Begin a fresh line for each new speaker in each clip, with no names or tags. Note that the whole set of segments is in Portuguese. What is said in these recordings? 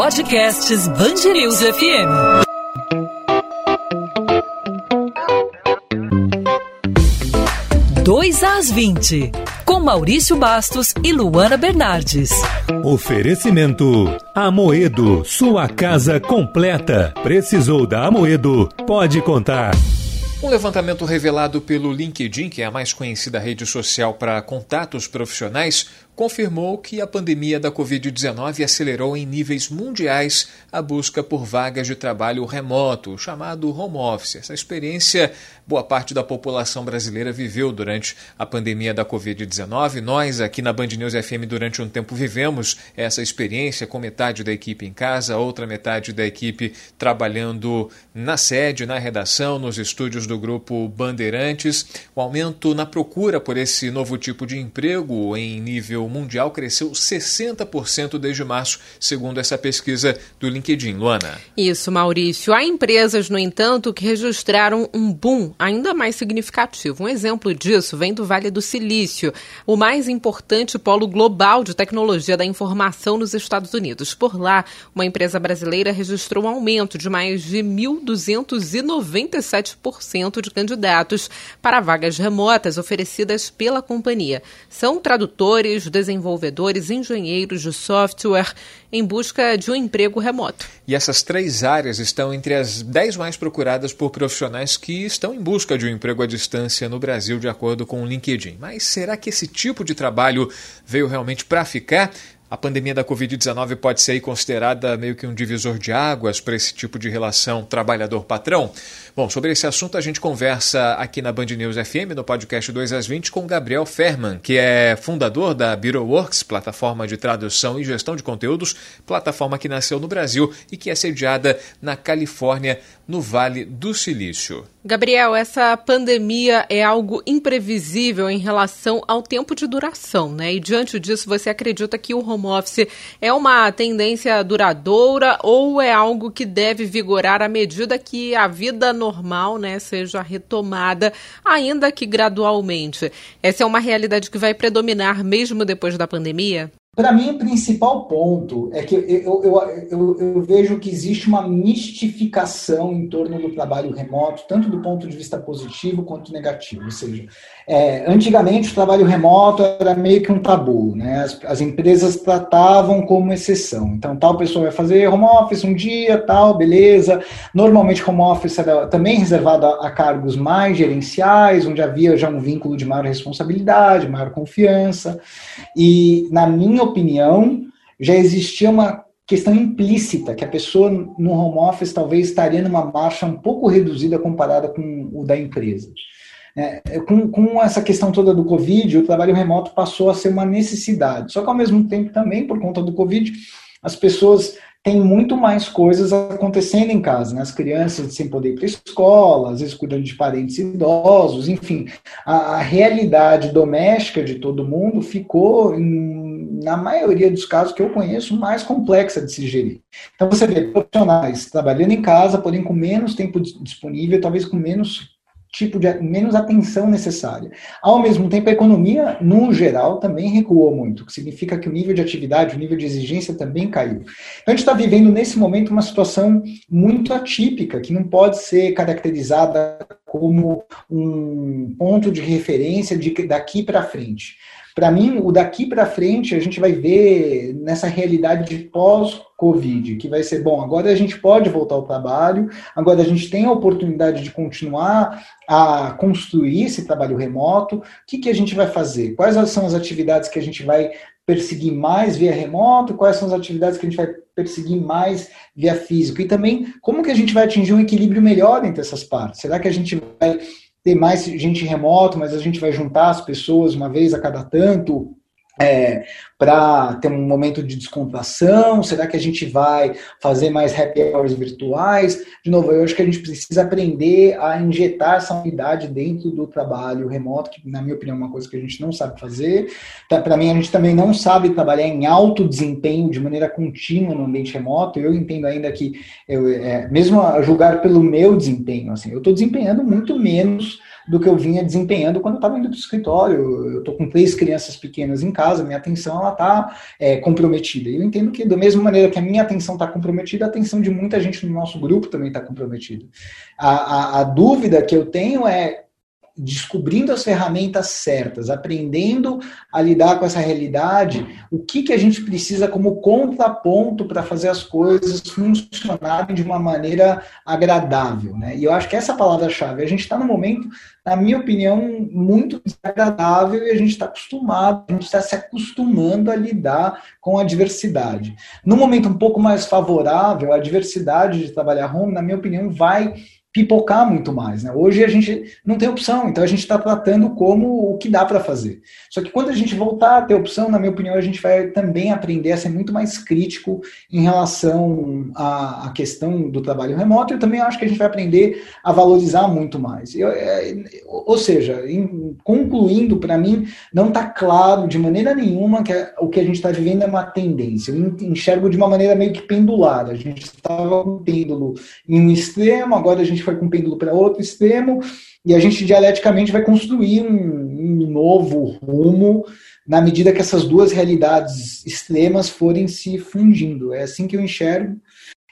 Podcasts Bangerils FM. Dois às 20, com Maurício Bastos e Luana Bernardes.
Oferecimento Amoedo, sua casa completa. Precisou da Amoedo? Pode contar.
Um levantamento revelado pelo LinkedIn, que é a mais conhecida rede social para contatos profissionais, confirmou que a pandemia da Covid-19 acelerou em níveis mundiais a busca por vagas de trabalho remoto, chamado home office. Essa experiência boa parte da população brasileira viveu durante a pandemia da Covid-19. Nós, aqui na Band News FM, durante um tempo vivemos essa experiência com metade da equipe em casa, outra metade da equipe trabalhando na sede, na redação, nos estúdios do grupo Bandeirantes. O aumento na procura por esse novo tipo de emprego em nível mundial cresceu 60% desde março, segundo essa pesquisa do LinkedIn. Luana.
Isso, Maurício. Há empresas, no entanto, que registraram um boom ainda mais significativo. Um exemplo disso vem do Vale do Silício, o mais importante polo global de tecnologia da informação nos Estados Unidos. Por lá, uma empresa brasileira registrou um aumento de mais de 1.297% de candidatos para vagas remotas oferecidas pela companhia. São tradutores, desenvolvedores, engenheiros de software em busca de um emprego remoto.
E essas três áreas estão entre as dez mais procuradas por profissionais que estão em busca de um emprego à distância no Brasil, de acordo com o LinkedIn. Mas será que esse tipo de trabalho veio realmente para ficar? A pandemia da Covid-19 pode ser considerada meio que um divisor de águas para esse tipo de relação trabalhador-patrão? Bom, sobre esse assunto a gente conversa aqui na Band News FM, no podcast 2 às 20, com Gabriel Ferman, que é fundador da BureauWorks, plataforma de tradução e gestão de conteúdos, plataforma que nasceu no Brasil e que é sediada na Califórnia, no Vale do Silício.
Gabriel, essa pandemia é algo imprevisível em relação ao tempo de duração, né? E diante disso, você acredita que o home office é uma tendência duradoura ou é algo que deve vigorar à medida que a vida normal, né, seja retomada, ainda que gradualmente? Essa é uma realidade que vai predominar mesmo depois da pandemia?
Para mim, o principal ponto é que eu, eu, eu, eu, vejo que existe uma mistificação em torno do trabalho remoto, tanto do ponto de vista positivo quanto negativo. Ou seja, é, antigamente o trabalho remoto era meio que um tabu, né? As, as, empresas tratavam como exceção. Então, tal pessoa vai fazer home office um dia, tal, beleza. Normalmente, home office era também reservado a, a cargos mais gerenciais, onde havia já um vínculo de maior responsabilidade, maior confiança. E, na minha opinião, já existia uma questão implícita, que a pessoa no home office talvez estaria numa marcha um pouco reduzida comparada com o da empresa. É, com, com, essa questão toda do Covid, o trabalho remoto passou a ser uma necessidade. Só que, ao mesmo tempo, também, por conta do Covid, as pessoas têm muito mais coisas acontecendo em casa. Né? As crianças sem poder ir para a escola, às vezes cuidando de parentes idosos, enfim. A, a realidade doméstica de todo mundo ficou em na maioria dos casos que eu conheço, mais complexa de se gerir. Então, você vê profissionais trabalhando em casa, porém com menos tempo disponível, talvez com menos tipo de menos atenção necessária. Ao mesmo tempo, a economia, no geral, também recuou muito, o que significa que o nível de atividade, o nível de exigência também caiu. Então, a gente está vivendo, nesse momento, uma situação muito atípica, que não pode ser caracterizada como um ponto de referência de daqui para frente. Para mim, o daqui para frente, a gente vai ver nessa realidade de pós-Covid, que vai ser bom. Agora a gente pode voltar ao trabalho, agora a gente tem a oportunidade de continuar a construir esse trabalho remoto. O que, que a gente vai fazer? Quais são as atividades que a gente vai perseguir mais via remoto? Quais são as atividades que a gente vai perseguir mais via físico? E também, como que a gente vai atingir um equilíbrio melhor entre essas partes? Será que a gente vai ter mais gente remoto, mas a gente vai juntar as pessoas uma vez a cada tanto é, para ter um momento de descontração? Será que a gente vai fazer mais happy hours virtuais? De novo, eu acho que a gente precisa aprender a injetar essa unidade dentro do trabalho remoto, que, na minha opinião, é uma coisa que a gente não sabe fazer. Tá, para mim, a gente também não sabe trabalhar em alto desempenho de maneira contínua no ambiente remoto. Eu entendo ainda que, eu, é, mesmo a julgar pelo meu desempenho, assim, eu estou desempenhando muito menos do que eu vinha desempenhando quando eu estava indo para o escritório. Eu estou com três crianças pequenas em casa, minha atenção ela está é, comprometida. Eu entendo que, da mesma maneira que a minha atenção está comprometida, a atenção de muita gente no nosso grupo também está comprometida. A, a, a dúvida que eu tenho é descobrindo as ferramentas certas, aprendendo a lidar com essa realidade, o que, que a gente precisa como contraponto para fazer as coisas funcionarem de uma maneira agradável. Né? E eu acho que essa palavra-chave, a gente está no momento, na minha opinião, muito desagradável e a gente está acostumado, a gente está se acostumando a lidar com a diversidade. No momento um pouco mais favorável, a diversidade de trabalhar home, na minha opinião, vai pipocar muito mais. Né? Hoje a gente não tem opção, então a gente está tratando como o que dá para fazer. Só que quando a gente voltar a ter opção, na minha opinião, a gente vai também aprender a ser muito mais crítico em relação à, à questão do trabalho remoto. Eu também acho que a gente vai aprender a valorizar muito mais. Eu, é, ou seja, em, concluindo, para mim, não está claro de maneira nenhuma que é, o que a gente está vivendo é uma tendência. Eu enxergo de uma maneira meio que pendular. A gente estava com o pêndulo em um extremo, agora a gente foi com o pêndulo para outro extremo, e a gente dialeticamente vai construir um, um novo rumo na medida que essas duas realidades extremas forem se fundindo. É assim que eu enxergo.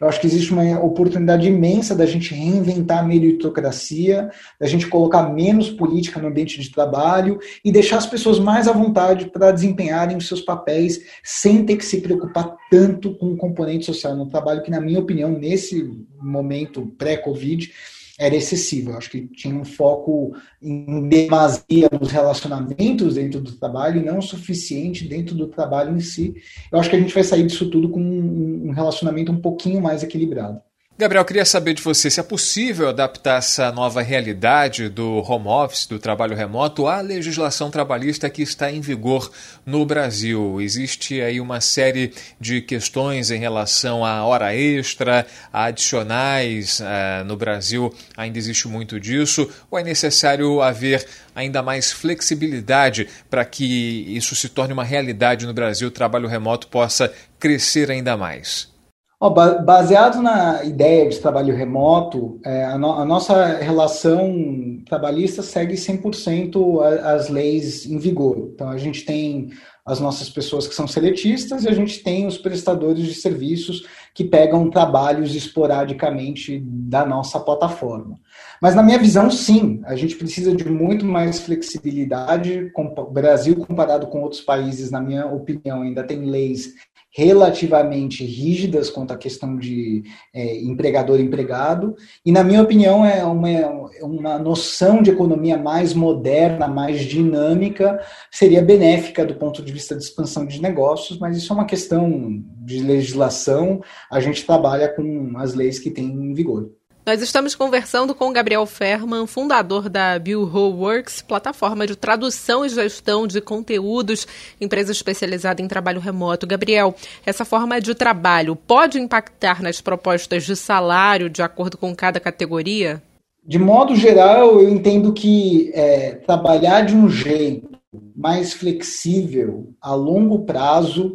Eu acho que existe uma oportunidade imensa da gente reinventar a meritocracia, da gente colocar menos política no ambiente de trabalho e deixar as pessoas mais à vontade para desempenharem os seus papéis sem ter que se preocupar tanto com o componente social no trabalho, que, na minha opinião, nesse momento pré-Covid, era excessivo. Eu acho que tinha um foco em demasia nos relacionamentos dentro do trabalho e não suficiente dentro do trabalho em si. Eu acho que a gente vai sair disso tudo com um relacionamento um pouquinho mais equilibrado.
Gabriel, queria saber de você se é possível adaptar essa nova realidade do home office, do trabalho remoto, à legislação trabalhista que está em vigor no Brasil. Existe aí uma série de questões em relação à hora extra, a adicionais. Uh, no Brasil ainda existe muito disso. Ou é necessário haver ainda mais flexibilidade para que isso se torne uma realidade no Brasil, o trabalho remoto possa crescer ainda mais?
Oh, baseado na ideia de trabalho remoto, é, a, no, a, nossa relação trabalhista segue 100% as leis em vigor. Então, a gente tem as nossas pessoas que são seletistas e a gente tem os prestadores de serviços que pegam trabalhos esporadicamente da nossa plataforma. Mas, na minha visão, sim, a gente precisa de muito mais flexibilidade. O Brasil, comparado com outros países, na minha opinião, ainda tem leis relativamente rígidas quanto à questão de é, empregador-empregado, e, na minha opinião, é uma, uma noção de economia mais moderna, mais dinâmica, seria benéfica do ponto de vista de expansão de negócios, mas isso é uma questão de legislação, a gente trabalha com as leis que tem em vigor.
Nós estamos conversando com Gabriel Ferman, fundador da Bureau Works, plataforma de tradução e gestão de conteúdos, empresa especializada em trabalho remoto. Gabriel, essa forma de trabalho pode impactar nas propostas de salário de acordo com cada categoria?
De modo geral, eu entendo que é, trabalhar de um jeito mais flexível a longo prazo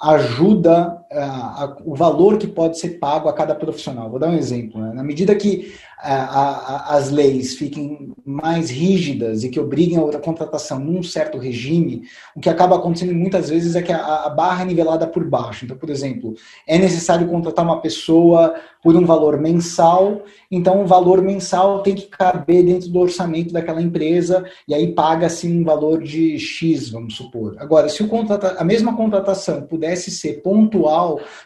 ajuda a, o valor que pode ser pago a cada profissional. Vou dar um exemplo. Né? Na medida que a, as leis fiquem mais rígidas e que obriguem a contratação num certo regime, o que acaba acontecendo muitas vezes é que a, a barra é nivelada por baixo. Então, por exemplo, é necessário contratar uma pessoa por um valor mensal, então o valor mensal tem que caber dentro do orçamento daquela empresa e aí paga-se um valor de X, vamos supor. Agora, se o contrata a mesma contratação pudesse ser pontual,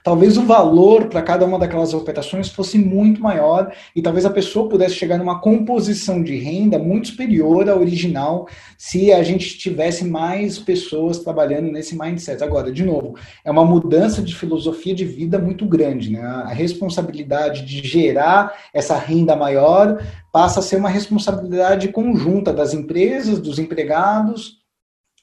talvez o valor para cada uma daquelas operações fosse muito maior e talvez a pessoa pudesse chegar numa composição de renda muito superior à original se a gente tivesse mais pessoas trabalhando nesse mindset. Agora, de novo, é uma mudança de filosofia de vida muito grande, né? A responsabilidade de gerar essa renda maior passa a ser uma responsabilidade conjunta das empresas, dos empregados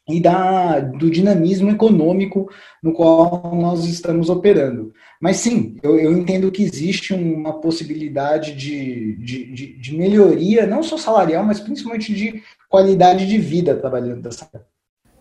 e da, do dinamismo econômico no qual nós estamos operando. Mas sim, eu, eu entendo que existe uma possibilidade de, de, de, de melhoria, não só salarial, mas principalmente de qualidade de vida trabalhando dessa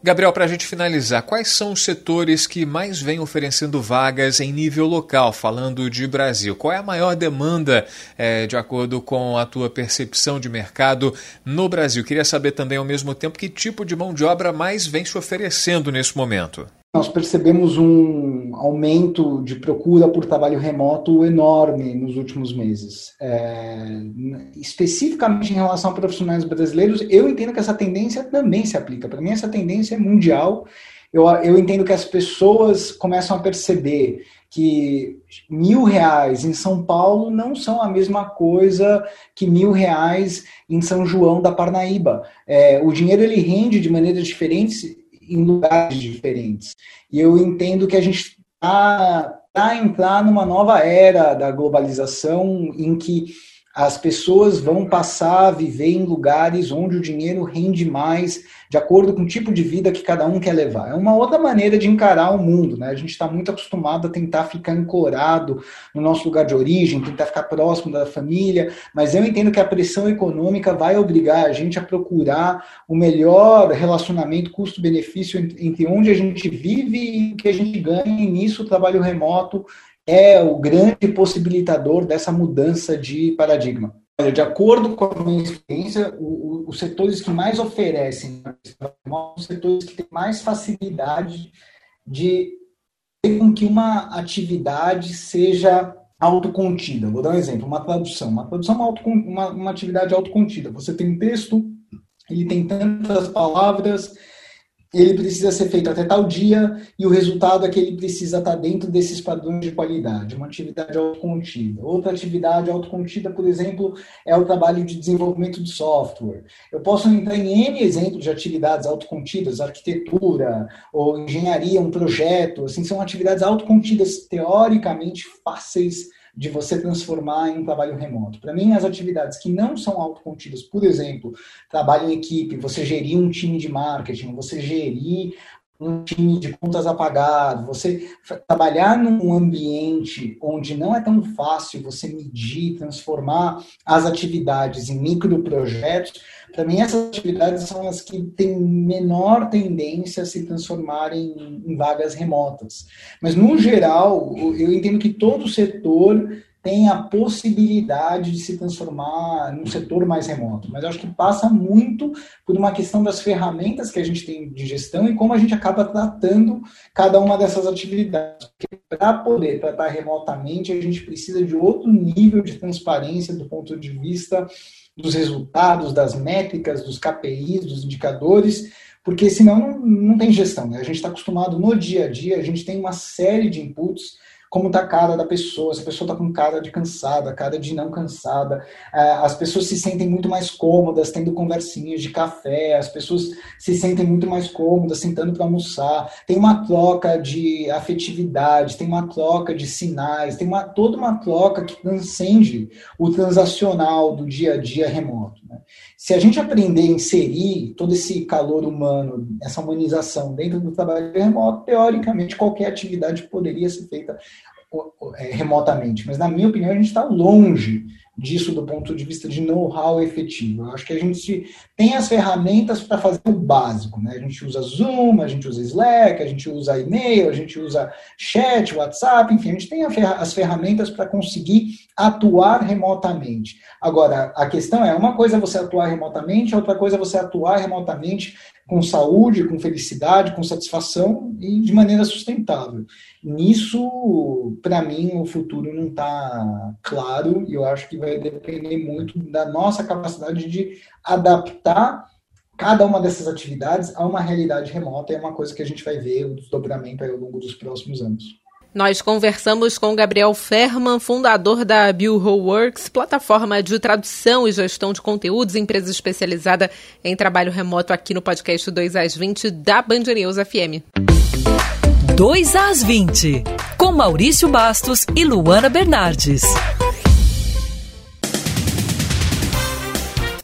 Gabriel, para a gente finalizar, quais são os setores que mais vêm oferecendo vagas em nível local, falando de Brasil? Qual é a maior demanda, é, de acordo com a tua percepção de mercado no Brasil? Queria saber também, ao mesmo tempo, que tipo de mão de obra mais vem se oferecendo nesse momento
nós percebemos um aumento de procura por trabalho remoto enorme nos últimos meses. É, especificamente em relação a profissionais brasileiros, eu entendo que essa tendência também se aplica. Para mim, essa tendência é mundial. Eu, eu entendo que as pessoas começam a perceber que mil reais em São Paulo não são a mesma coisa que mil reais em São João da Parnaíba. É, o dinheiro ele rende de maneiras diferentes em lugares diferentes. E eu entendo que a gente está a entrar numa nova era da globalização em que as pessoas vão passar a viver em lugares onde o dinheiro rende mais, de acordo com o tipo de vida que cada um quer levar. É uma outra maneira de encarar o mundo, né? A gente está muito acostumado a tentar ficar ancorado no nosso lugar de origem, tentar ficar próximo da família, mas eu entendo que a pressão econômica vai obrigar a gente a procurar o melhor relacionamento custo-benefício entre onde a gente vive e o que a gente ganha, e nisso o trabalho remoto é o grande possibilitador dessa mudança de paradigma. Olha, de acordo com a minha experiência, o, o, os setores que mais oferecem são os setores que têm mais facilidade de ter com que uma atividade seja autocontida. Vou dar um exemplo, uma tradução. Uma tradução é uma, uma, uma atividade autocontida. Você tem um texto, ele tem tantas palavras, ele precisa ser feito até tal dia e o resultado é que ele precisa estar dentro desses padrões de qualidade, uma atividade autocontida. Outra atividade autocontida, por exemplo, é o trabalho de desenvolvimento de software. Eu posso entrar em N exemplos de atividades autocontidas, arquitetura ou engenharia, um projeto, assim, são atividades autocontidas teoricamente fáceis de você transformar em um trabalho remoto. Para mim, as atividades que não são autocontidas, por exemplo, trabalho em equipe, você gerir um time de marketing, você gerir um time de contas apagado, você trabalhar num ambiente onde não é tão fácil você medir, transformar as atividades em microprojetos, para mim essas atividades são as que têm menor tendência a se transformarem em vagas remotas. Mas no geral, eu entendo que todo setor tem a possibilidade de se transformar num setor mais remoto. Mas acho que passa muito por uma questão das ferramentas que a gente tem de gestão e como a gente acaba tratando cada uma dessas atividades. Para poder tratar remotamente, a gente precisa de outro nível de transparência do ponto de vista dos resultados, das métricas, dos KPIs, dos indicadores, porque senão não, não tem gestão. Né? A gente está acostumado no dia a dia, a gente tem uma série de inputs como tá a cara da pessoa, se a pessoa tá com cara de cansada, cara de não cansada, é, as pessoas se sentem muito mais cômodas tendo conversinhas de café, as pessoas se sentem muito mais cômodas sentando para almoçar, tem uma troca de afetividade, tem uma troca de sinais, tem uma, toda uma troca que transcende o transacional do dia a dia remoto. Né? Se a gente aprender a inserir todo esse calor humano, essa humanização dentro do trabalho remoto, teoricamente qualquer atividade poderia ser feita remotamente. Mas, na minha opinião, a gente está longe disso do ponto de vista de know-how efetivo. Eu acho que a gente tem as ferramentas para fazer o básico. Né? A gente usa Zoom, a gente usa Slack, a gente usa e-mail, a gente usa chat, WhatsApp, enfim, a gente tem as ferramentas para conseguir atuar remotamente. Agora, a questão é, uma coisa é você atuar remotamente, outra coisa é você atuar remotamente com saúde, com felicidade, com satisfação e de maneira sustentável. Nisso, para mim, o futuro não está claro e eu acho que vai depender muito da nossa capacidade de adaptar cada uma dessas atividades a uma realidade remota. É uma coisa que a gente vai ver o desdobramento ao longo dos próximos anos.
Nós conversamos com Gabriel Ferman, fundador da Bureau Works, plataforma de tradução e gestão de conteúdos, empresa especializada em trabalho remoto aqui no podcast 2 às 20 da Band News FM.
2 às 20, com Maurício Bastos e Luana Bernardes.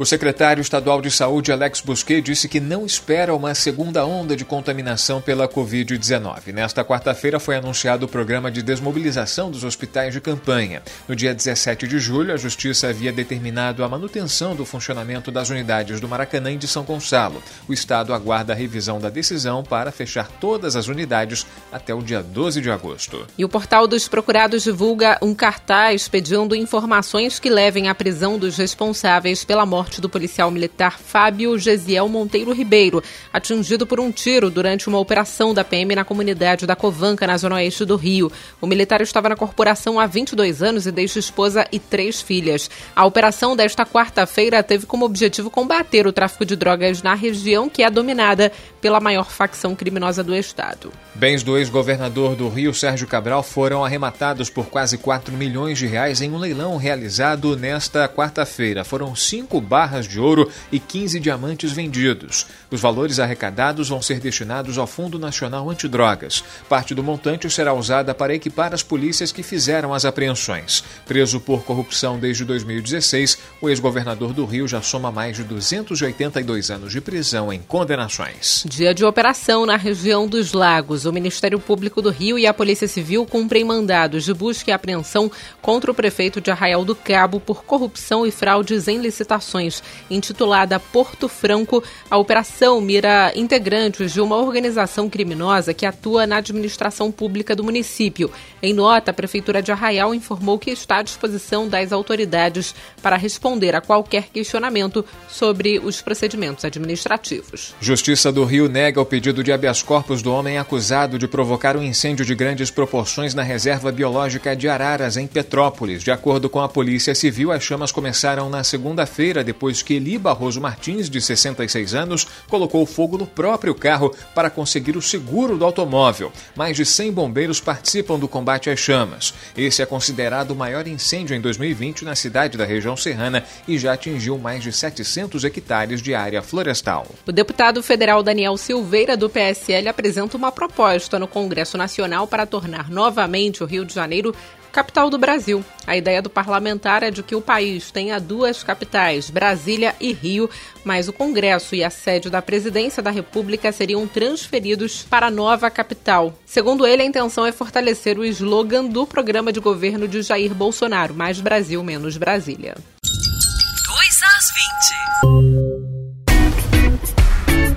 O secretário estadual de Saúde, Alex Busquet, disse que não espera uma segunda onda de contaminação pela Covid-19. Nesta quarta-feira foi anunciado o programa de desmobilização dos hospitais de campanha. No dia 17 de julho, a Justiça havia determinado a manutenção do funcionamento das unidades do Maracanã e de São Gonçalo. O Estado aguarda a revisão da decisão para fechar todas as unidades até o dia 12 de agosto.
E o portal dos procurados divulga um cartaz pedindo informações que levem à prisão dos responsáveis pela morte do policial militar Fábio Gesiel Monteiro Ribeiro, atingido por um tiro durante uma operação da PM na comunidade da Covanca, na zona oeste do Rio. O militar estava na corporação há 22 anos e deixa esposa e três filhas. A operação desta quarta-feira teve como objetivo combater o tráfico de drogas na região, que é dominada pela maior facção criminosa do estado.
Bens do ex-governador do Rio, Sérgio Cabral, foram arrematados por quase 4 milhões de reais em um leilão realizado nesta quarta-feira. Foram cinco barras de ouro e 15 diamantes vendidos. Os valores arrecadados vão ser destinados ao Fundo Nacional Antidrogas. Parte do montante será usada para equipar as polícias que fizeram as apreensões. Preso por corrupção desde 2016, o ex-governador do Rio já soma mais de 282 anos de prisão em condenações.
Dia de operação na região dos Lagos. O Ministério Público do Rio e a Polícia Civil cumprem mandados de busca e apreensão contra o prefeito de Arraial do Cabo por corrupção e fraudes em licitações. Intitulada Porto Franco, a operação mira integrantes de uma organização criminosa que atua na administração pública do município. Em nota, a Prefeitura de Arraial informou que está à disposição das autoridades para responder a qualquer questionamento sobre os procedimentos administrativos.
Justiça do Rio nega o pedido de habeas corpus do homem acusado de provocar um incêndio de grandes proporções na reserva biológica de Araras, em Petrópolis. De acordo com a Polícia Civil, as chamas começaram na segunda-feira, depois que Eli Barroso Martins, de 66 anos, colocou fogo no próprio carro para conseguir o seguro do automóvel. Mais de 100 bombeiros participam do combate às chamas. Esse é considerado o maior incêndio em 2020 na cidade da região serrana e já atingiu mais de 700 hectares de área florestal.
O deputado federal Daniel Silveira, do PSL, apresenta uma proposta no Congresso Nacional para tornar novamente o Rio de Janeiro capital do Brasil. A ideia do parlamentar é de que o país tenha duas capitais, Brasília e Rio, mas o Congresso e a sede da presidência da República seriam transferidos para a nova capital. Segundo ele, a intenção é fortalecer o slogan do programa de governo de Jair Bolsonaro: Mais Brasil, menos Brasília.
2 às 20.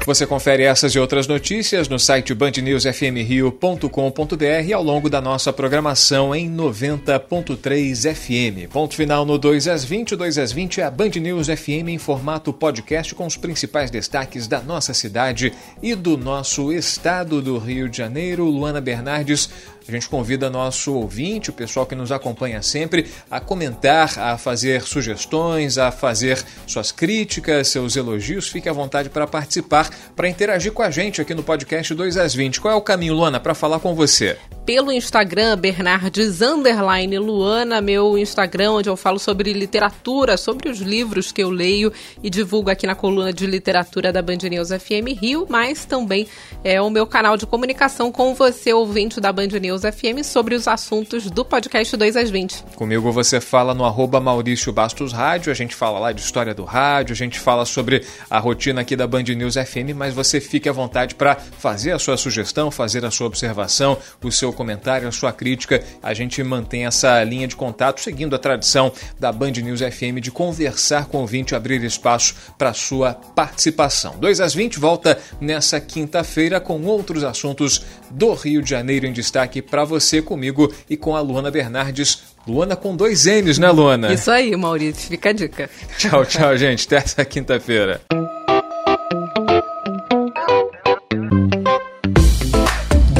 Você confere essas e outras notícias no site bandnewsfmrio.com.br ao longo da nossa programação em 90.3 FM. Ponto final no 2 às 20. O 2 às 20 é a Band News FM em formato podcast com os principais destaques da nossa cidade e do nosso estado do Rio de Janeiro. Luana Bernardes a gente convida nosso ouvinte, o pessoal que nos acompanha sempre, a comentar, a fazer sugestões, a fazer suas críticas, seus elogios. Fique à vontade para participar, para interagir com a gente aqui no podcast 2 às 20. Qual é o caminho, Luana, para falar com você?
Pelo Instagram, Bernardes Underline Luana, meu Instagram, onde eu falo sobre literatura, sobre os livros que eu leio e divulgo aqui na coluna de literatura da Band News FM Rio, mas também é o meu canal de comunicação com você, ouvinte da Band News FM sobre os assuntos do podcast 2 às 20.
Comigo você fala no arroba Maurício Bastos Rádio, a gente fala lá de história do rádio, a gente fala sobre a rotina aqui da Band News FM, mas você fique à vontade para fazer a sua sugestão, fazer a sua observação, o seu comentário, a sua crítica. A gente mantém essa linha de contato seguindo a tradição da Band News FM de conversar com o ouvinte, abrir espaço para sua participação. 2 às 20 volta nessa quinta-feira com outros assuntos do Rio de Janeiro em destaque para você comigo e com a Luana Bernardes. Luana com dois N's, né, Luana?
Isso aí, Maurício, fica a dica.
Tchau, tchau, gente. Até essa quinta-feira.